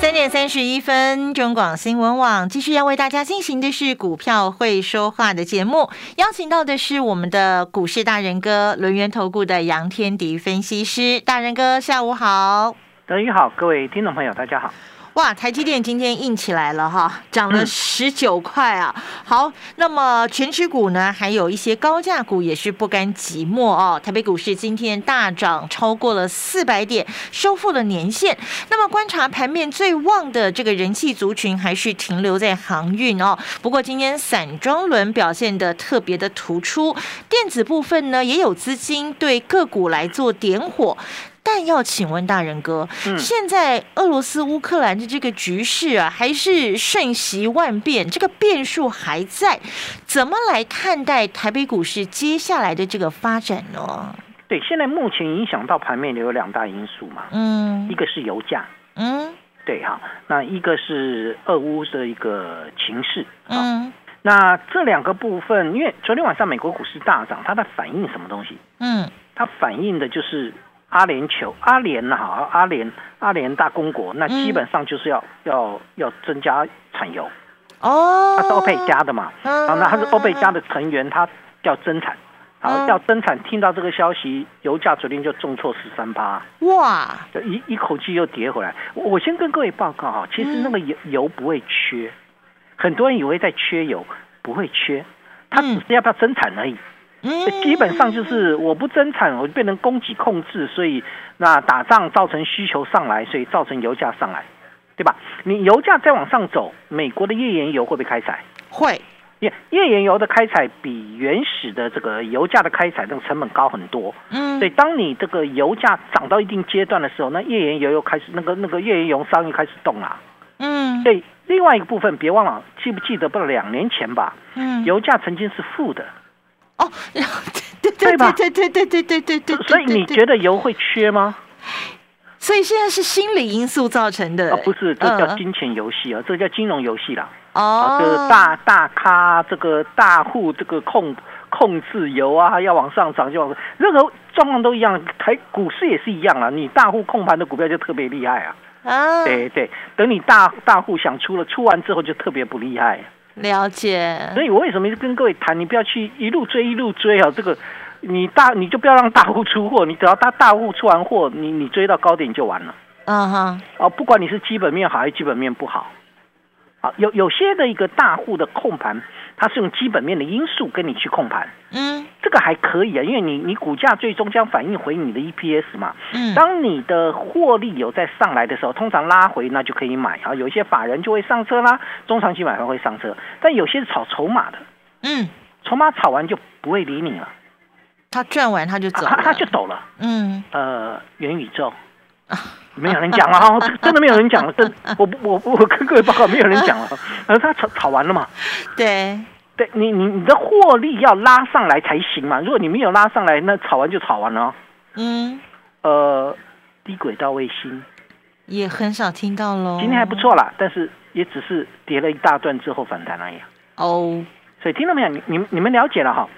三点三十一分，中广新闻网继续要为大家进行的是股票会说话的节目，邀请到的是我们的股市大人哥轮源投顾的杨天迪分析师，大人哥下午好，德宇好，各位听众朋友大家好。哇，台积电今天硬起来了哈，涨了十九块啊。好，那么全指股呢，还有一些高价股也是不甘寂寞哦。台北股市今天大涨超过了四百点，收复了年线。那么观察盘面最旺的这个人气族群，还是停留在航运哦。不过今天散装轮表现的特别的突出，电子部分呢也有资金对个股来做点火。但要请问大人哥，现在俄罗斯乌克兰的这个局势啊，还是瞬息万变，这个变数还在，怎么来看待台北股市接下来的这个发展呢？对，现在目前影响到盘面的有两大因素嘛，嗯，一个是油价，嗯，对哈，那一个是俄乌的一个情势，嗯，那这两个部分，因为昨天晚上美国股市大涨，它在反映什么东西？嗯，它反映的就是。阿联酋，阿联呐哈，阿联阿联大公国，那基本上就是要要要增加产油。哦，它是欧佩加的嘛，好，那它是欧佩加的成员，它要增产，好要增产，听到这个消息，油价昨天就重挫十三八，哇，就一一口气又跌回来。我先跟各位报告哈，其实那个油油不会缺，很多人以为在缺油，不会缺，它只是要不要增产而已。基本上就是我不增产，我变成供给控制，所以那打仗造成需求上来，所以造成油价上来，对吧？你油价再往上走，美国的页岩油会不会开采？会，页页岩油的开采比原始的这个油价的开采那个成本高很多。嗯，所以当你这个油价涨到一定阶段的时候，那页岩油又开始那个那个页岩油商又开始动了。嗯，对，另外一个部分别忘了，记不记得不？两年前吧，嗯，油价曾经是负的。哦，对对吧？对对对对对对对所以你觉得油会缺吗？所以现在是心理因素造成的。哦，不是，这叫金钱游戏啊，这叫金融游戏啦。哦，就是大大咖，这个大户，这个控控制油啊，要往上涨就往上，任何状况都一样，台股市也是一样啊。你大户控盘的股票就特别厉害啊。啊，对对，等你大大户想出了，出完之后就特别不厉害。了解，所以我为什么跟各位谈，你不要去一路追一路追啊！这个你大你就不要让大户出货，你只要大大户出完货，你你追到高点就完了。嗯哼，哦，不管你是基本面好还是基本面不好，好有有些的一个大户的控盘。它是用基本面的因素跟你去控盘，嗯，这个还可以啊，因为你你股价最终将反映回你的 EPS 嘛，嗯，当你的获利有在上来的时候，通常拉回那就可以买。啊，有一些法人就会上车啦，中长期买方会上车，但有些是炒筹码的，嗯，筹码炒完就不会理你了，他赚完他就走，他他就走了，嗯，呃，元宇宙。没有人讲了哈，真的没有人讲了。真，我我我跟各位报告，没有人讲了。而他炒炒完了嘛？对，对你你你的获利要拉上来才行嘛。如果你没有拉上来，那炒完就炒完了。嗯，呃，低轨道卫星也很少听到喽。今天还不错啦，但是也只是跌了一大段之后反弹而已。哦，所以听到没有？你你你们了解了哈？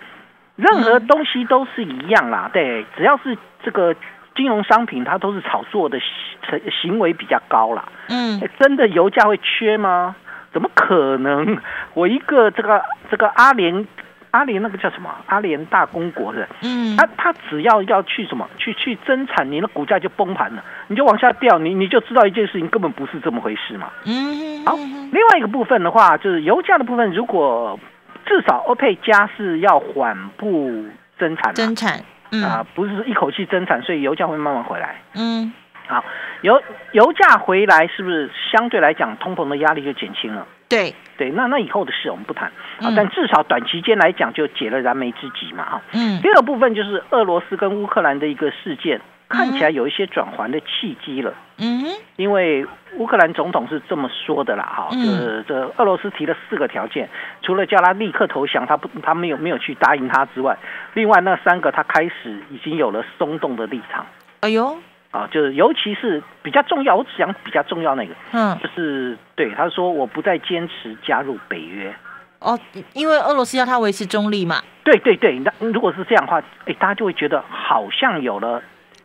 任何东西都是一样啦。对，只要是这个。金融商品它都是炒作的行行为比较高啦。嗯，真的油价会缺吗？怎么可能？我一个这个这个阿联阿联那个叫什么阿联大公国的，嗯，他他只要要去什么去去增产，你的股价就崩盘了，你就往下掉，你你就知道一件事情根本不是这么回事嘛。嗯，好，另外一个部分的话，就是油价的部分，如果至少欧佩加是要缓步增产，增产。啊，不是一口气增产，所以油价会慢慢回来。嗯，好，油油价回来是不是相对来讲通膨的压力就减轻了？对对，那那以后的事我们不谈啊，但至少短期间来讲就解了燃眉之急嘛。啊，嗯。第二部分就是俄罗斯跟乌克兰的一个事件，看起来有一些转环的契机了。嗯，因为乌克兰总统是这么说的啦，哈，就是这俄罗斯提了四个条件，除了叫他立刻投降，他不，他没有没有去答应他之外，另外那三个他开始已经有了松动的立场。哎呦，啊，就是尤其是比较重要，我只讲比较重要那个，嗯，就是对他说我不再坚持加入北约。哦，因为俄罗斯要他维持中立嘛。对对对，那如果是这样的话，哎，大家就会觉得好像有了。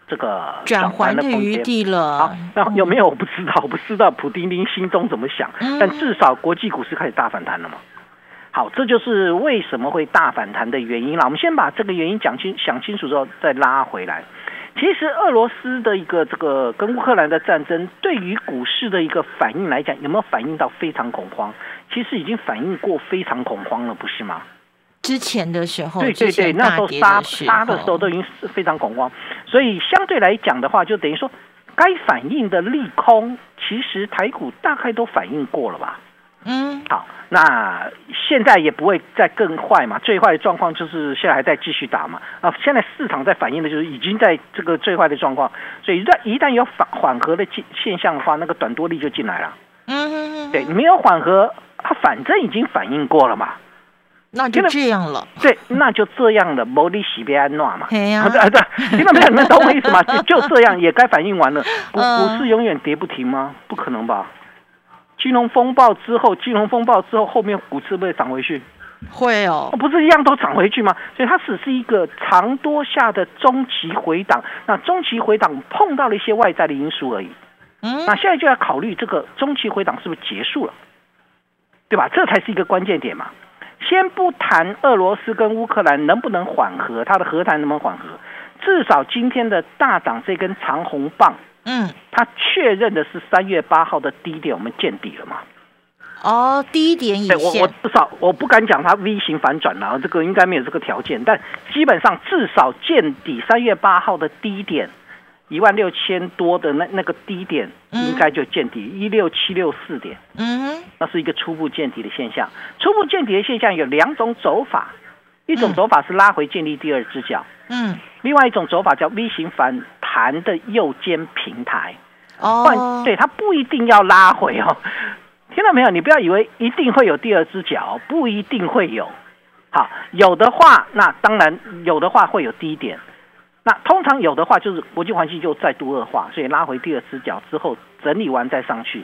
这个转圜的余地了。好，那有没有我不知道，我不知道普丁丁心中怎么想。但至少国际股市开始大反弹了嘛。好，这就是为什么会大反弹的原因了。我们先把这个原因讲清、想清楚之后再拉回来。其实俄罗斯的一个这个跟乌克兰的战争，对于股市的一个反应来讲，有没有反应到非常恐慌？其实已经反应过非常恐慌了，不是吗？之前的时候，对对对，那时候杀杀的时候都已经是非常恐慌，所以相对来讲的话，就等于说该反应的利空，其实台股大概都反应过了吧。嗯，好，那现在也不会再更坏嘛，最坏的状况就是现在还在继续打嘛。啊，现在市场在反映的就是已经在这个最坏的状况，所以一旦一旦有缓缓和的现现象的话，那个短多利就进来了。嗯，对，没有缓和，它反正已经反应过了嘛。那就这样了，对，那就这样了，摩利喜别安诺嘛，对 啊，对对，听到没有？你们懂我意思吗？就 就这样，也该反应完了。股股市永远跌不停吗？不可能吧？金融风暴之后，金融风暴之后，后面股市会涨回去？会哦，不是一样都涨回去吗？所以它只是一个长多下的中期回档，那中期回档碰到了一些外在的因素而已。嗯，那现在就要考虑这个中期回档是不是结束了，对吧？这才是一个关键点嘛。先不谈俄罗斯跟乌克兰能不能缓和，它的和谈能不能缓和？至少今天的大涨这根长红棒，嗯，它确认的是三月八号的低点，我们见底了嘛？哦，低点以我我至少我不敢讲它 V 型反转了，这个应该没有这个条件，但基本上至少见底，三月八号的低点。一万六千多的那那个低点应该就见底一六七六四点，嗯，那是一个初步见底的现象。初步见底的现象有两种走法，一种走法是拉回建立第二只脚，嗯，另外一种走法叫 V 型反弹的右肩平台。哦，对，它不一定要拉回哦，听到没有？你不要以为一定会有第二只脚，不一定会有。好，有的话，那当然有的话会有低点。那通常有的话，就是国际环境就再度恶化，所以拉回第二只脚之后整理完再上去。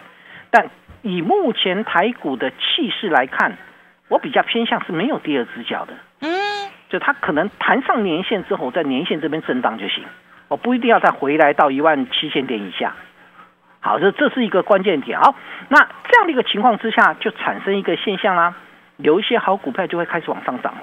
但以目前台股的气势来看，我比较偏向是没有第二只脚的。嗯，就它可能弹上年线之后，在年线这边震荡就行，我不一定要再回来到一万七千点以下。好，这这是一个关键点。好，那这样的一个情况之下，就产生一个现象啦，有一些好股票就会开始往上涨了。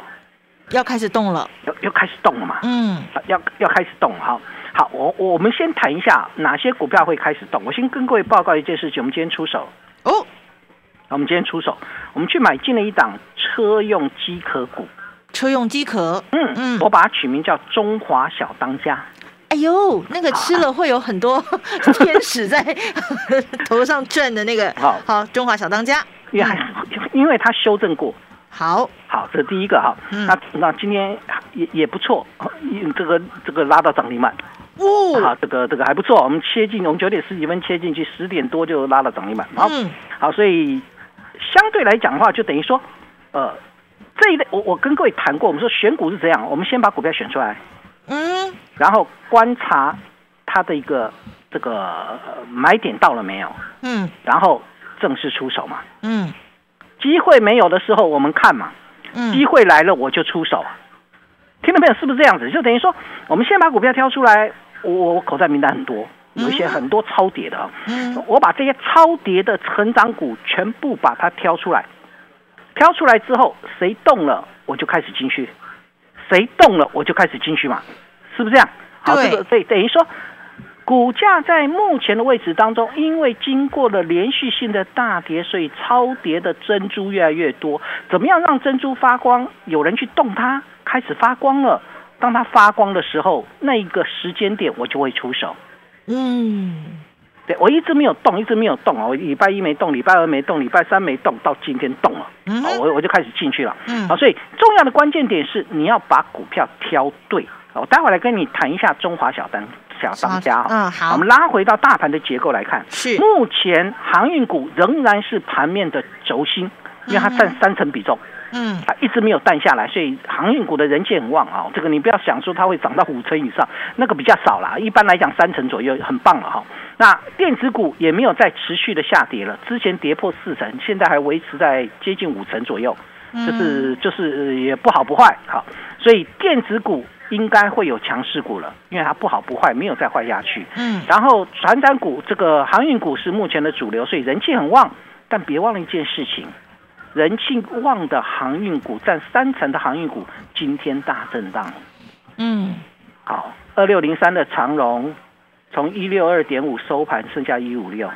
要开始动了，要要开始动了嘛？嗯，要要开始动哈。好，我我们先谈一下哪些股票会开始动。我先跟各位报告一件事情，我们今天出手哦。我们今天出手，我们去买进了一档车用机壳股。车用机壳，嗯嗯，我把它取名叫中华小当家。哎呦，那个吃了会有很多天使在 头上转的那个。好，好，中华小当家，因为因为它修正过。好好，这是第一个哈。那那今天也也不错，这个这个拉到涨停板。哦，好，这个这个还不错。我们切进，我们九点十几分切进去，十点多就拉到涨停板。好，好，所以相对来讲的话，就等于说，呃，这一类我我跟各位谈过，我们说选股是怎样，我们先把股票选出来，嗯，然后观察它的一个这个买点到了没有，嗯，然后正式出手嘛，嗯。机会没有的时候，我们看嘛。嗯。机会来了，我就出手。听到没有？是不是这样子？就等于说，我们先把股票挑出来。我我口袋名单很多，有一些很多超跌的。嗯。我把这些超跌的成长股全部把它挑出来。挑出来之后，谁动了，我就开始进去；谁动了，我就开始进去嘛。是不是这样？好，这个对等于说。股价在目前的位置当中，因为经过了连续性的大跌，所以超跌的珍珠越来越多。怎么样让珍珠发光？有人去动它，开始发光了。当它发光的时候，那一个时间点我就会出手。嗯，对我一直没有动，一直没有动啊。我礼拜一没动，礼拜二没动，礼拜三没动，到今天动了。嗯，我我就开始进去了。嗯，好，所以重要的关键点是你要把股票挑对。我待会来跟你谈一下中华小单。小当家嗯，好，我们拉回到大盘的结构来看，是目前航运股仍然是盘面的轴心，因为它占三成比重。嗯，它一直没有淡下来，所以航运股的人气很旺啊。这个你不要想说它会涨到五成以上，那个比较少啦。一般来讲三成左右很棒了哈。那电子股也没有再持续的下跌了，之前跌破四成，现在还维持在接近五成左右，就是就是也不好不坏好。所以电子股应该会有强势股了，因为它不好不坏，没有再坏下去。嗯，然后船长股这个航运股是目前的主流，所以人气很旺。但别忘了一件事情。人气旺的航运股占三成的航运股，今天大震荡。嗯，好，二六零三的长荣从一六二点五收盘，剩下一五六。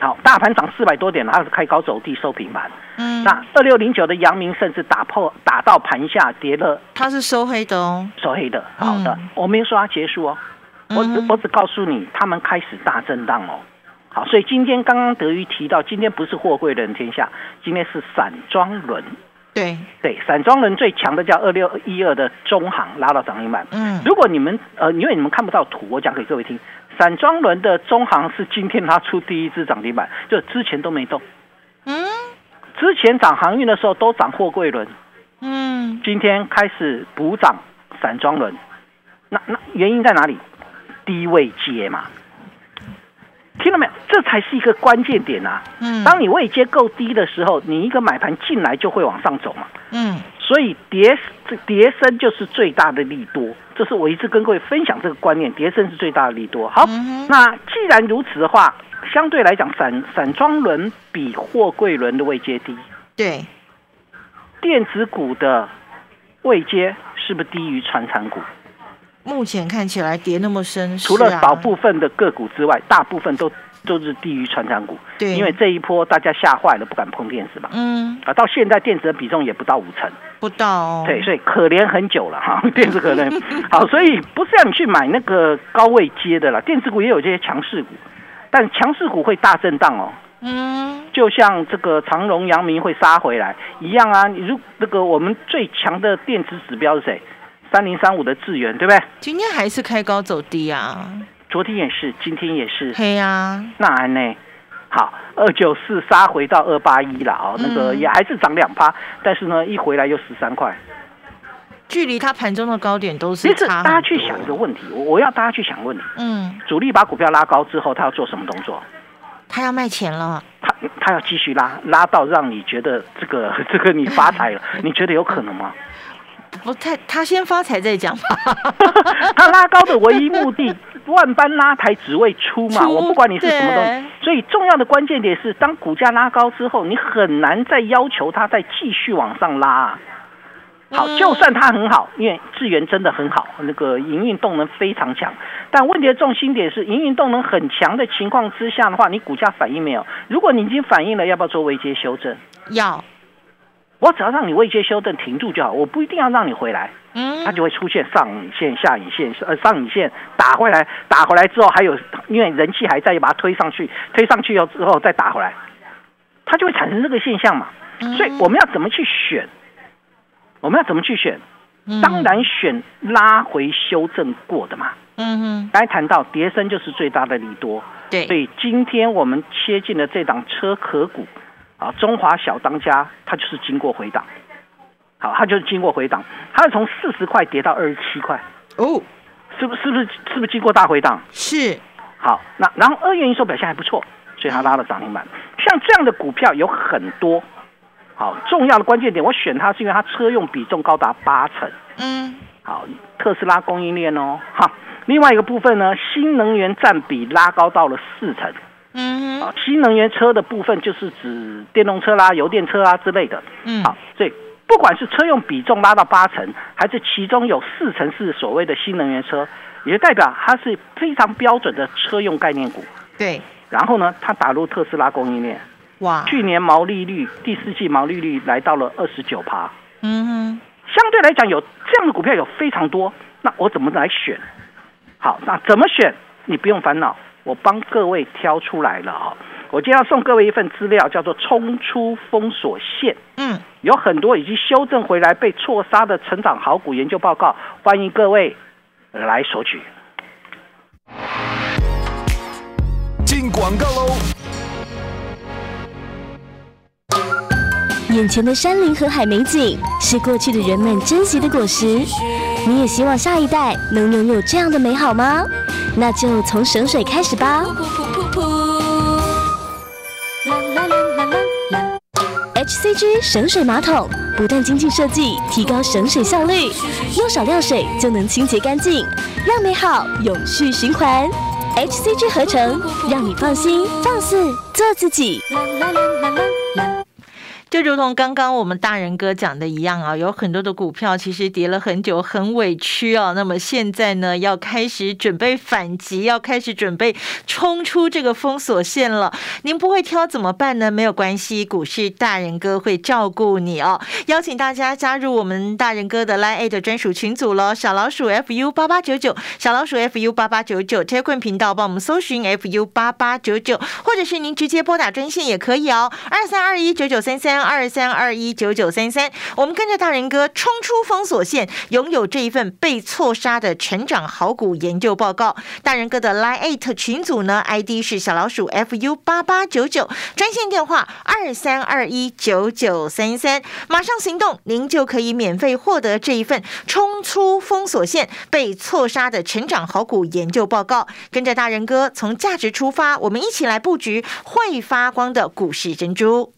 好，大盘涨四百多点了，它是开高走低收平盘。嗯，那二六零九的阳明甚至打破打到盘下跌了，它是收黑的哦，收黑的。好的，我没有说它结束哦，我只我只告诉你，他们开始大震荡哦。好，所以今天刚刚德瑜提到，今天不是货柜人天下，今天是散装轮。对对，散装轮最强的叫二六一二的中行拉到涨停板。嗯，如果你们呃，因为你们看不到图，我讲给各位听，散装轮的中航是今天它出第一只涨停板，就之前都没动。嗯，之前涨航运的时候都涨货柜轮。嗯，今天开始补涨散装轮，那那原因在哪里？低位接嘛。听到没有？这才是一个关键点啊！嗯，当你位接够低的时候，你一个买盘进来就会往上走嘛。嗯，所以叠这叠升就是最大的利多，这是我一直跟各位分享这个观念，叠升是最大的利多。好，那既然如此的话，相对来讲，散散装轮比货柜轮的位阶低。对，电子股的位阶是不是低于传产股？目前看起来跌那么深，除了少部分的个股之外，大部分都都是低于成长股。对，因为这一波大家吓坏了，不敢碰电子嘛。嗯。啊，到现在电子的比重也不到五成，不到。对，所以可怜很久了哈，电子可能 好，所以不是让你去买那个高位接的了。电子股也有这些强势股，但强势股会大震荡哦。嗯。就像这个长荣、阳明会杀回来一样啊。你如那个我们最强的电子指标是谁？三零三五的智源，对不对？今天还是开高走低啊。昨天也是，今天也是。黑呀。那安呢？好，二九四杀回到二八一了哦，那个也还是涨两趴，但是呢，一回来又十三块，距离它盘中的高点都是差。大家去想一个问题，我我要大家去想问题。嗯。主力把股票拉高之后，他要做什么动作？他要卖钱了。他他要继续拉，拉到让你觉得这个 这个你发财了，你觉得有可能吗？不太，他先发财再讲吧。他拉高的唯一目的，万般拉抬只为出嘛。我不管你是什么东西，所以重要的关键点是，当股价拉高之后，你很难再要求它再继续往上拉。好，就算它很好，因为智源真的很好，那个营运动能非常强。但问题的重心点是，营运动能很强的情况之下的话，你股价反应没有？如果你已经反应了，要不要做微接修正？要。我只要让你未接修正停住就好，我不一定要让你回来，嗯，它就会出现上影线、下影线，呃，上影线打回来，打回来之后还有，因为人气还在，又把它推上去，推上去之后再打回来，它就会产生这个现象嘛。所以我们要怎么去选？我们要怎么去选？当然选拉回修正过的嘛。嗯哼，刚才谈到叠升就是最大的利多，对，所以今天我们切进了这档车壳股。啊，中华小当家，它就是经过回档，好，它就是经过回档，它是从四十块跌到二十七块，哦，是不是不是是不是经过大回档？是，好，那然后二月营收表现还不错，所以它拉了涨停板。像这样的股票有很多，好，重要的关键点，我选它是因为它车用比重高达八成，嗯，好，特斯拉供应链哦，哈，另外一个部分呢，新能源占比拉高到了四成。嗯，啊，新能源车的部分就是指电动车啦、油电车啊之类的。嗯，好，所以不管是车用比重拉到八成，还是其中有四成是所谓的新能源车，也就代表它是非常标准的车用概念股。对，然后呢，它打入特斯拉供应链，哇，去年毛利率第四季毛利率来到了二十九趴。嗯哼，相对来讲有这样的股票有非常多，那我怎么来选？好，那怎么选？你不用烦恼。我帮各位挑出来了啊！我今天要送各位一份资料，叫做《冲出封锁线》。嗯，有很多已经修正回来、被错杀的成长好股研究报告，欢迎各位来索取。进广告喽！眼前的山林和海美景，是过去的人们珍惜的果实。你也希望下一代能拥有这样的美好吗？那就从省水开始吧。HCG 省水马桶不但精进设计，提高省水效率，用少量水就能清洁干净，让美好永续循环。HCG 合成，让你放心放肆做自己。就如同刚刚我们大人哥讲的一样啊，有很多的股票其实跌了很久，很委屈啊。那么现在呢，要开始准备反击，要开始准备冲出这个封锁线了。您不会挑怎么办呢？没有关系，股市大人哥会照顾你哦。邀请大家加入我们大人哥的 Line A 专属群组喽，小老鼠 fu 八八九九，小老鼠 fu 八八九九 t e l e g r a 频道帮我们搜寻 fu 八八九九，或者是您直接拨打专线也可以哦，二三二一九九三三。二三二一九九三三，我们跟着大人哥冲出封锁线，拥有这一份被错杀的成长好股研究报告。大人哥的 Line 群组呢，ID 是小老鼠 FU 八八九九，专线电话二三二一九九三三，马上行动，您就可以免费获得这一份冲出封锁线被错杀的成长好股研究报告。跟着大人哥从价值出发，我们一起来布局会发光的股市珍珠。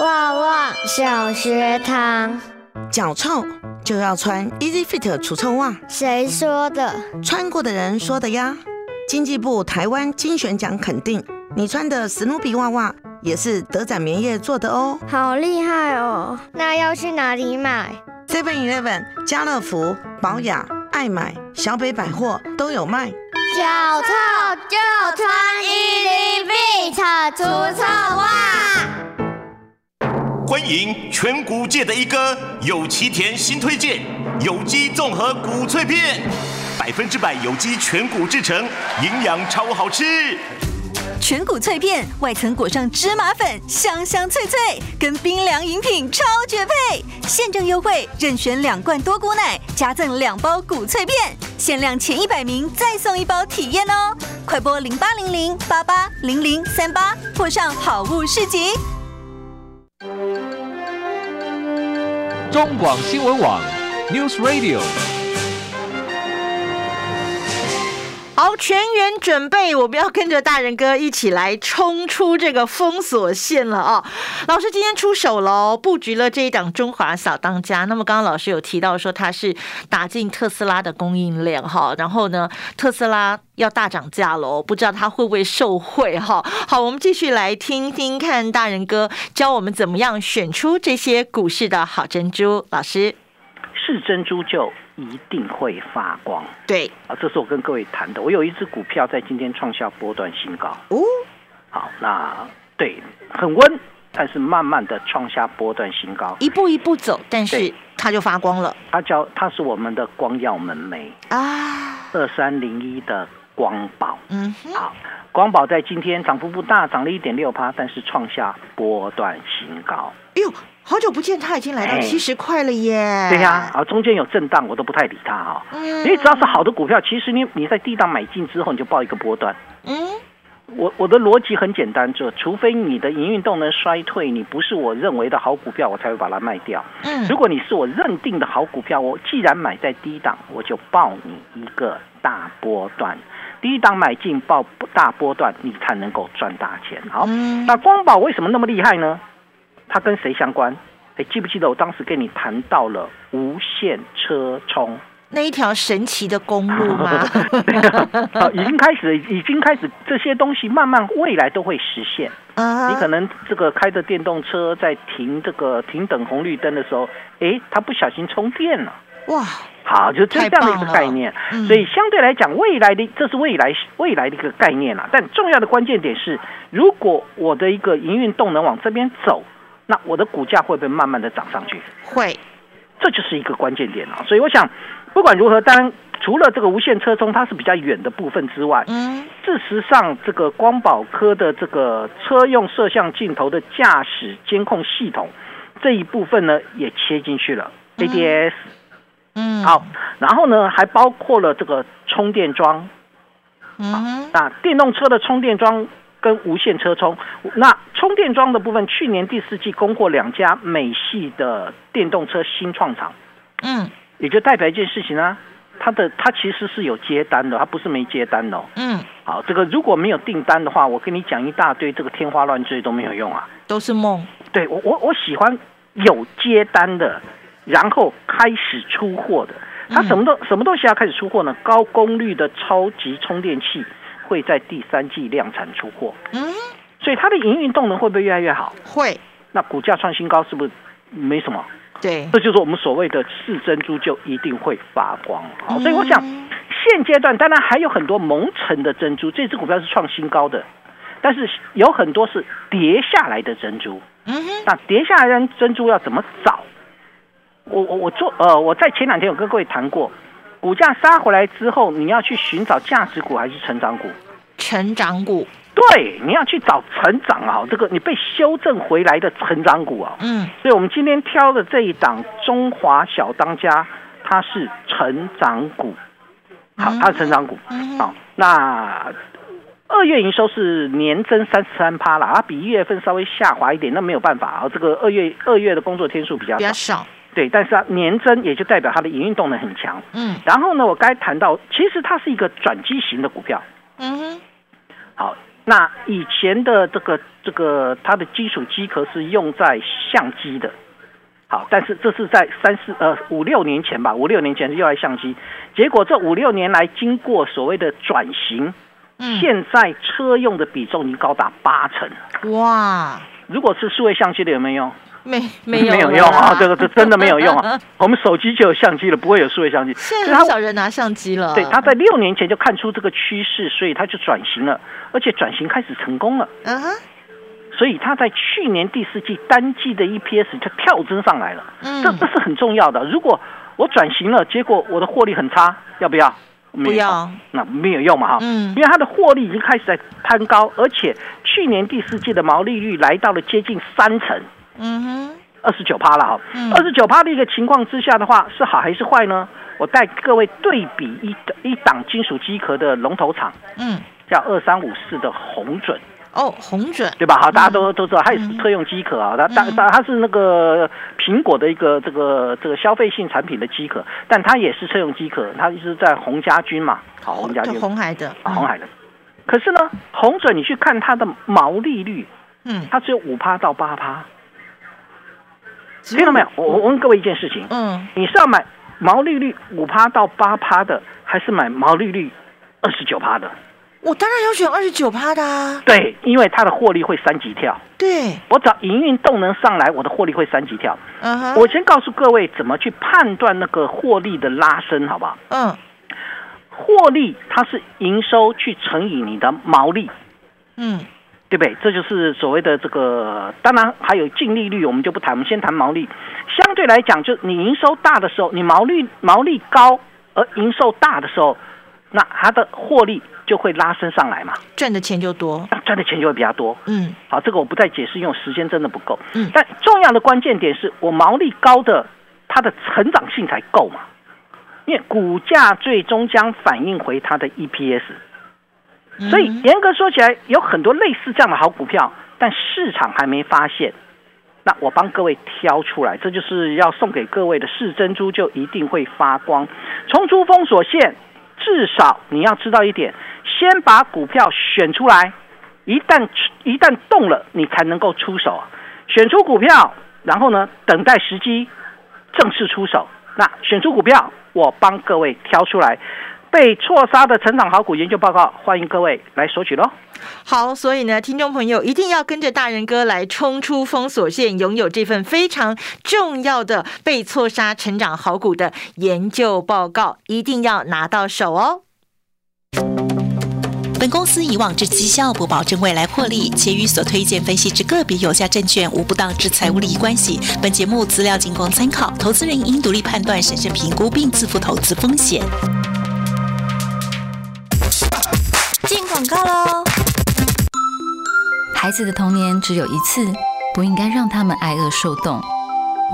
旺旺小学堂，脚臭就要穿 Easy Fit 除臭袜。谁说的？穿过的人说的呀。经济部台湾精选奖肯定，你穿的史努比袜袜也是德展棉业做的哦。好厉害哦！那要去哪里买？Seven Eleven、家乐福、宝雅、爱买、小北百货都有卖。脚臭就穿 Easy Fit 除臭袜。欢迎全谷界的一哥有奇田新推荐有机综合谷脆片，百分之百有机全谷制成，营养超好吃。全谷脆片外层裹上芝麻粉，香香脆脆，跟冰凉饮品超绝配。现正优惠，任选两罐多谷奶，加赠两包谷脆片，限量前一百名再送一包体验哦！快拨零八零零八八零零三八，或上好物市集。中广新闻网，News Radio。好，全员准备，我们要跟着大人哥一起来冲出这个封锁线了啊！老师今天出手喽，布局了这一档中华小当家。那么刚刚老师有提到说，他是打进特斯拉的供应链哈，然后呢，特斯拉要大涨价喽，不知道他会不会受贿哈？好，我们继续来听听看大人哥教我们怎么样选出这些股市的好珍珠。老师，是珍珠就。一定会发光，对啊，这是我跟各位谈的。我有一只股票在今天创下波段新高哦，好，那对，很温，但是慢慢的创下波段新高，一步一步走，但是它就发光了。它叫它是我们的光耀门楣啊，二三零一的光宝，嗯，好，光宝在今天涨幅不大，涨了一点六趴，但是创下波段新高。哎呦。好久不见，它已经来到七十块了耶！对呀，啊，中间有震荡，我都不太理它哈。嗯，因为只要是好的股票，其实你你在低档买进之后，你就报一个波段。嗯，我我的逻辑很简单，就除非你的营运动能衰退，你不是我认为的好股票，我才会把它卖掉。嗯，如果你是我认定的好股票，我既然买在低档，我就报你一个大波段。低档买进报大波段，你才能够赚大钱。好，那光宝为什么那么厉害呢？它跟谁相关？哎，记不记得我当时跟你谈到了无线车充那一条神奇的公路吗？已经开始，已经开始，这些东西慢慢未来都会实现。你可能这个开着电动车在停这个停等红绿灯的时候，哎，它不小心充电了。哇！好，就这样的一个概念。所以相对来讲，未来的这是未来未来的一个概念啦。但重要的关键点是，如果我的一个营运动能往这边走，那我的股价会不会慢慢的涨上去？会，这就是一个关键点了。所以我想，不管如何，当然除了这个无线车充它是比较远的部分之外，嗯，事实上这个光宝科的这个车用摄像镜头的驾驶监控系统这一部分呢，也切进去了 ADS。嗯，好，然后呢，还包括了这个充电桩，嗯，那电动车的充电桩跟无线车充，那充电桩的部分，去年第四季供货两家美系的电动车新创厂，嗯，也就代表一件事情呢，它的它其实是有接单的，它不是没接单的，嗯，好，这个如果没有订单的话，我跟你讲一大堆，这个天花乱坠都没有用啊，都是梦，对我我我喜欢有接单的。然后开始出货的，它什么都什么东西要开始出货呢？高功率的超级充电器会在第三季量产出货。嗯，所以它的营运动能会不会越来越好？会。那股价创新高是不是没什么？对，这就是我们所谓的是珍珠就一定会发光。好，所以我想现阶段当然还有很多蒙尘的珍珠，这只股票是创新高的，但是有很多是跌下来的珍珠。嗯哼，那跌下来的珍珠要怎么找？我我我做呃，我在前两天有跟各位谈过，股价杀回来之后，你要去寻找价值股还是成长股？成长股。对，你要去找成长啊，这个你被修正回来的成长股啊。嗯。所以我们今天挑的这一档中华小当家，它是成长股。好，它是成长股。好，那二月营收是年增三十三趴了，啊，比一月份稍微下滑一点，那没有办法啊，这个二月二月的工作天数比较比较少。对，但是它年增也就代表它的营运动能很强。嗯，然后呢，我该谈到，其实它是一个转机型的股票。嗯哼。好，那以前的这个这个它的基础机壳是用在相机的。好，但是这是在三四呃五六年前吧，五六年前是用来相机，结果这五六年来经过所谓的转型，现在车用的比重已经高达八成。哇！如果是数位相机的有没有用？没 没有没有用啊！这个这真的没有用啊！我们手机就有相机了，不会有数位相机。现在很少人拿相机了。对，他在六年前就看出这个趋势，所以他就转型了，而且转型开始成功了。嗯哼。所以他在去年第四季单季的 EPS 就跳增上来了。嗯。这这是很重要的。如果我转型了，结果我的获利很差，要不要？不要。那没有用嘛哈。嗯。因为它的获利已经开始在攀高，而且去年第四季的毛利率来到了接近三成。嗯哼，二十九趴了哈，二十九趴的一个情况之下的话，是好还是坏呢？我带各位对比一一档金属机壳的龙头厂，嗯，叫二三五四的红准。哦，红准。对吧？好，大家都都知道，它也是特用机壳啊，它它它是那个苹果的一个这个这个消费性产品的机壳，但它也是特用机壳，它是在红家军嘛，好，红家军，红海的，红海的。可是呢，红准你去看它的毛利率，嗯，它只有五趴到八趴。听到没有？我我问各位一件事情，嗯，你是要买毛利率五趴到八趴的，还是买毛利率二十九趴的？我当然要选二十九趴的啊！对，因为它的获利会三级跳。对，我找营运动能上来，我的获利会三级跳。嗯哼，我先告诉各位怎么去判断那个获利的拉升，好不好？嗯，获利它是营收去乘以你的毛利。嗯。对不对？这就是所谓的这个，当然还有净利率，我们就不谈，我们先谈毛利。相对来讲，就你营收大的时候，你毛利毛利高，而营收大的时候，那它的获利就会拉升上来嘛，赚的钱就多，赚的钱就会比较多。嗯，好，这个我不再解释，因为时间真的不够。嗯，但重要的关键点是我毛利高的，它的成长性才够嘛，因为股价最终将反映回它的 EPS。所以严格说起来，有很多类似这样的好股票，但市场还没发现。那我帮各位挑出来，这就是要送给各位的是珍珠，就一定会发光。冲出封锁线，至少你要知道一点：先把股票选出来，一旦一旦动了，你才能够出手。选出股票，然后呢，等待时机正式出手。那选出股票，我帮各位挑出来。被错杀的成长好股研究报告，欢迎各位来索取喽。好，所以呢，听众朋友一定要跟着大人哥来冲出封锁线，拥有这份非常重要的被错杀成长好股的研究报告，一定要拿到手哦。本公司以往之绩效不保证未来获利，且与所推荐分析之个别有价证券无不当之财务利益关系。本节目资料仅供参考，投资人应独立判断、审慎评估并自负投资风险。广告喽！孩子的童年只有一次，不应该让他们挨饿受冻。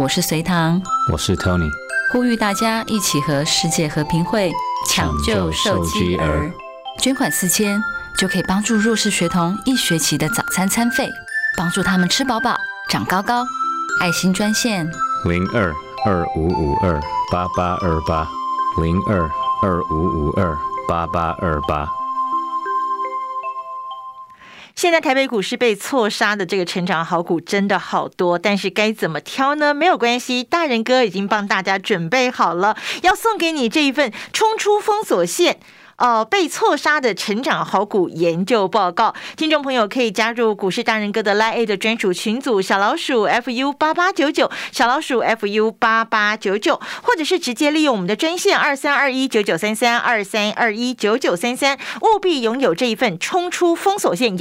我是隋唐，我是 Tony，呼吁大家一起和世界和平会抢救受饥儿。捐款四千，就可以帮助弱势学童一学期的早餐餐费，帮助他们吃饱饱、长高高。爱心专线：零二二五五二八八二八，零二二五五二八八二八。现在台北股市被错杀的这个成长好股真的好多，但是该怎么挑呢？没有关系，大人哥已经帮大家准备好了，要送给你这一份冲出封锁线。哦，被错杀的成长好股研究报告，听众朋友可以加入股市大人哥的 Line 的专属群组，小老鼠 fu 八八九九，小老鼠 fu 八八九九，或者是直接利用我们的专线二三二一九九三三二三二一九九三三，务必拥有这一份冲出封锁线。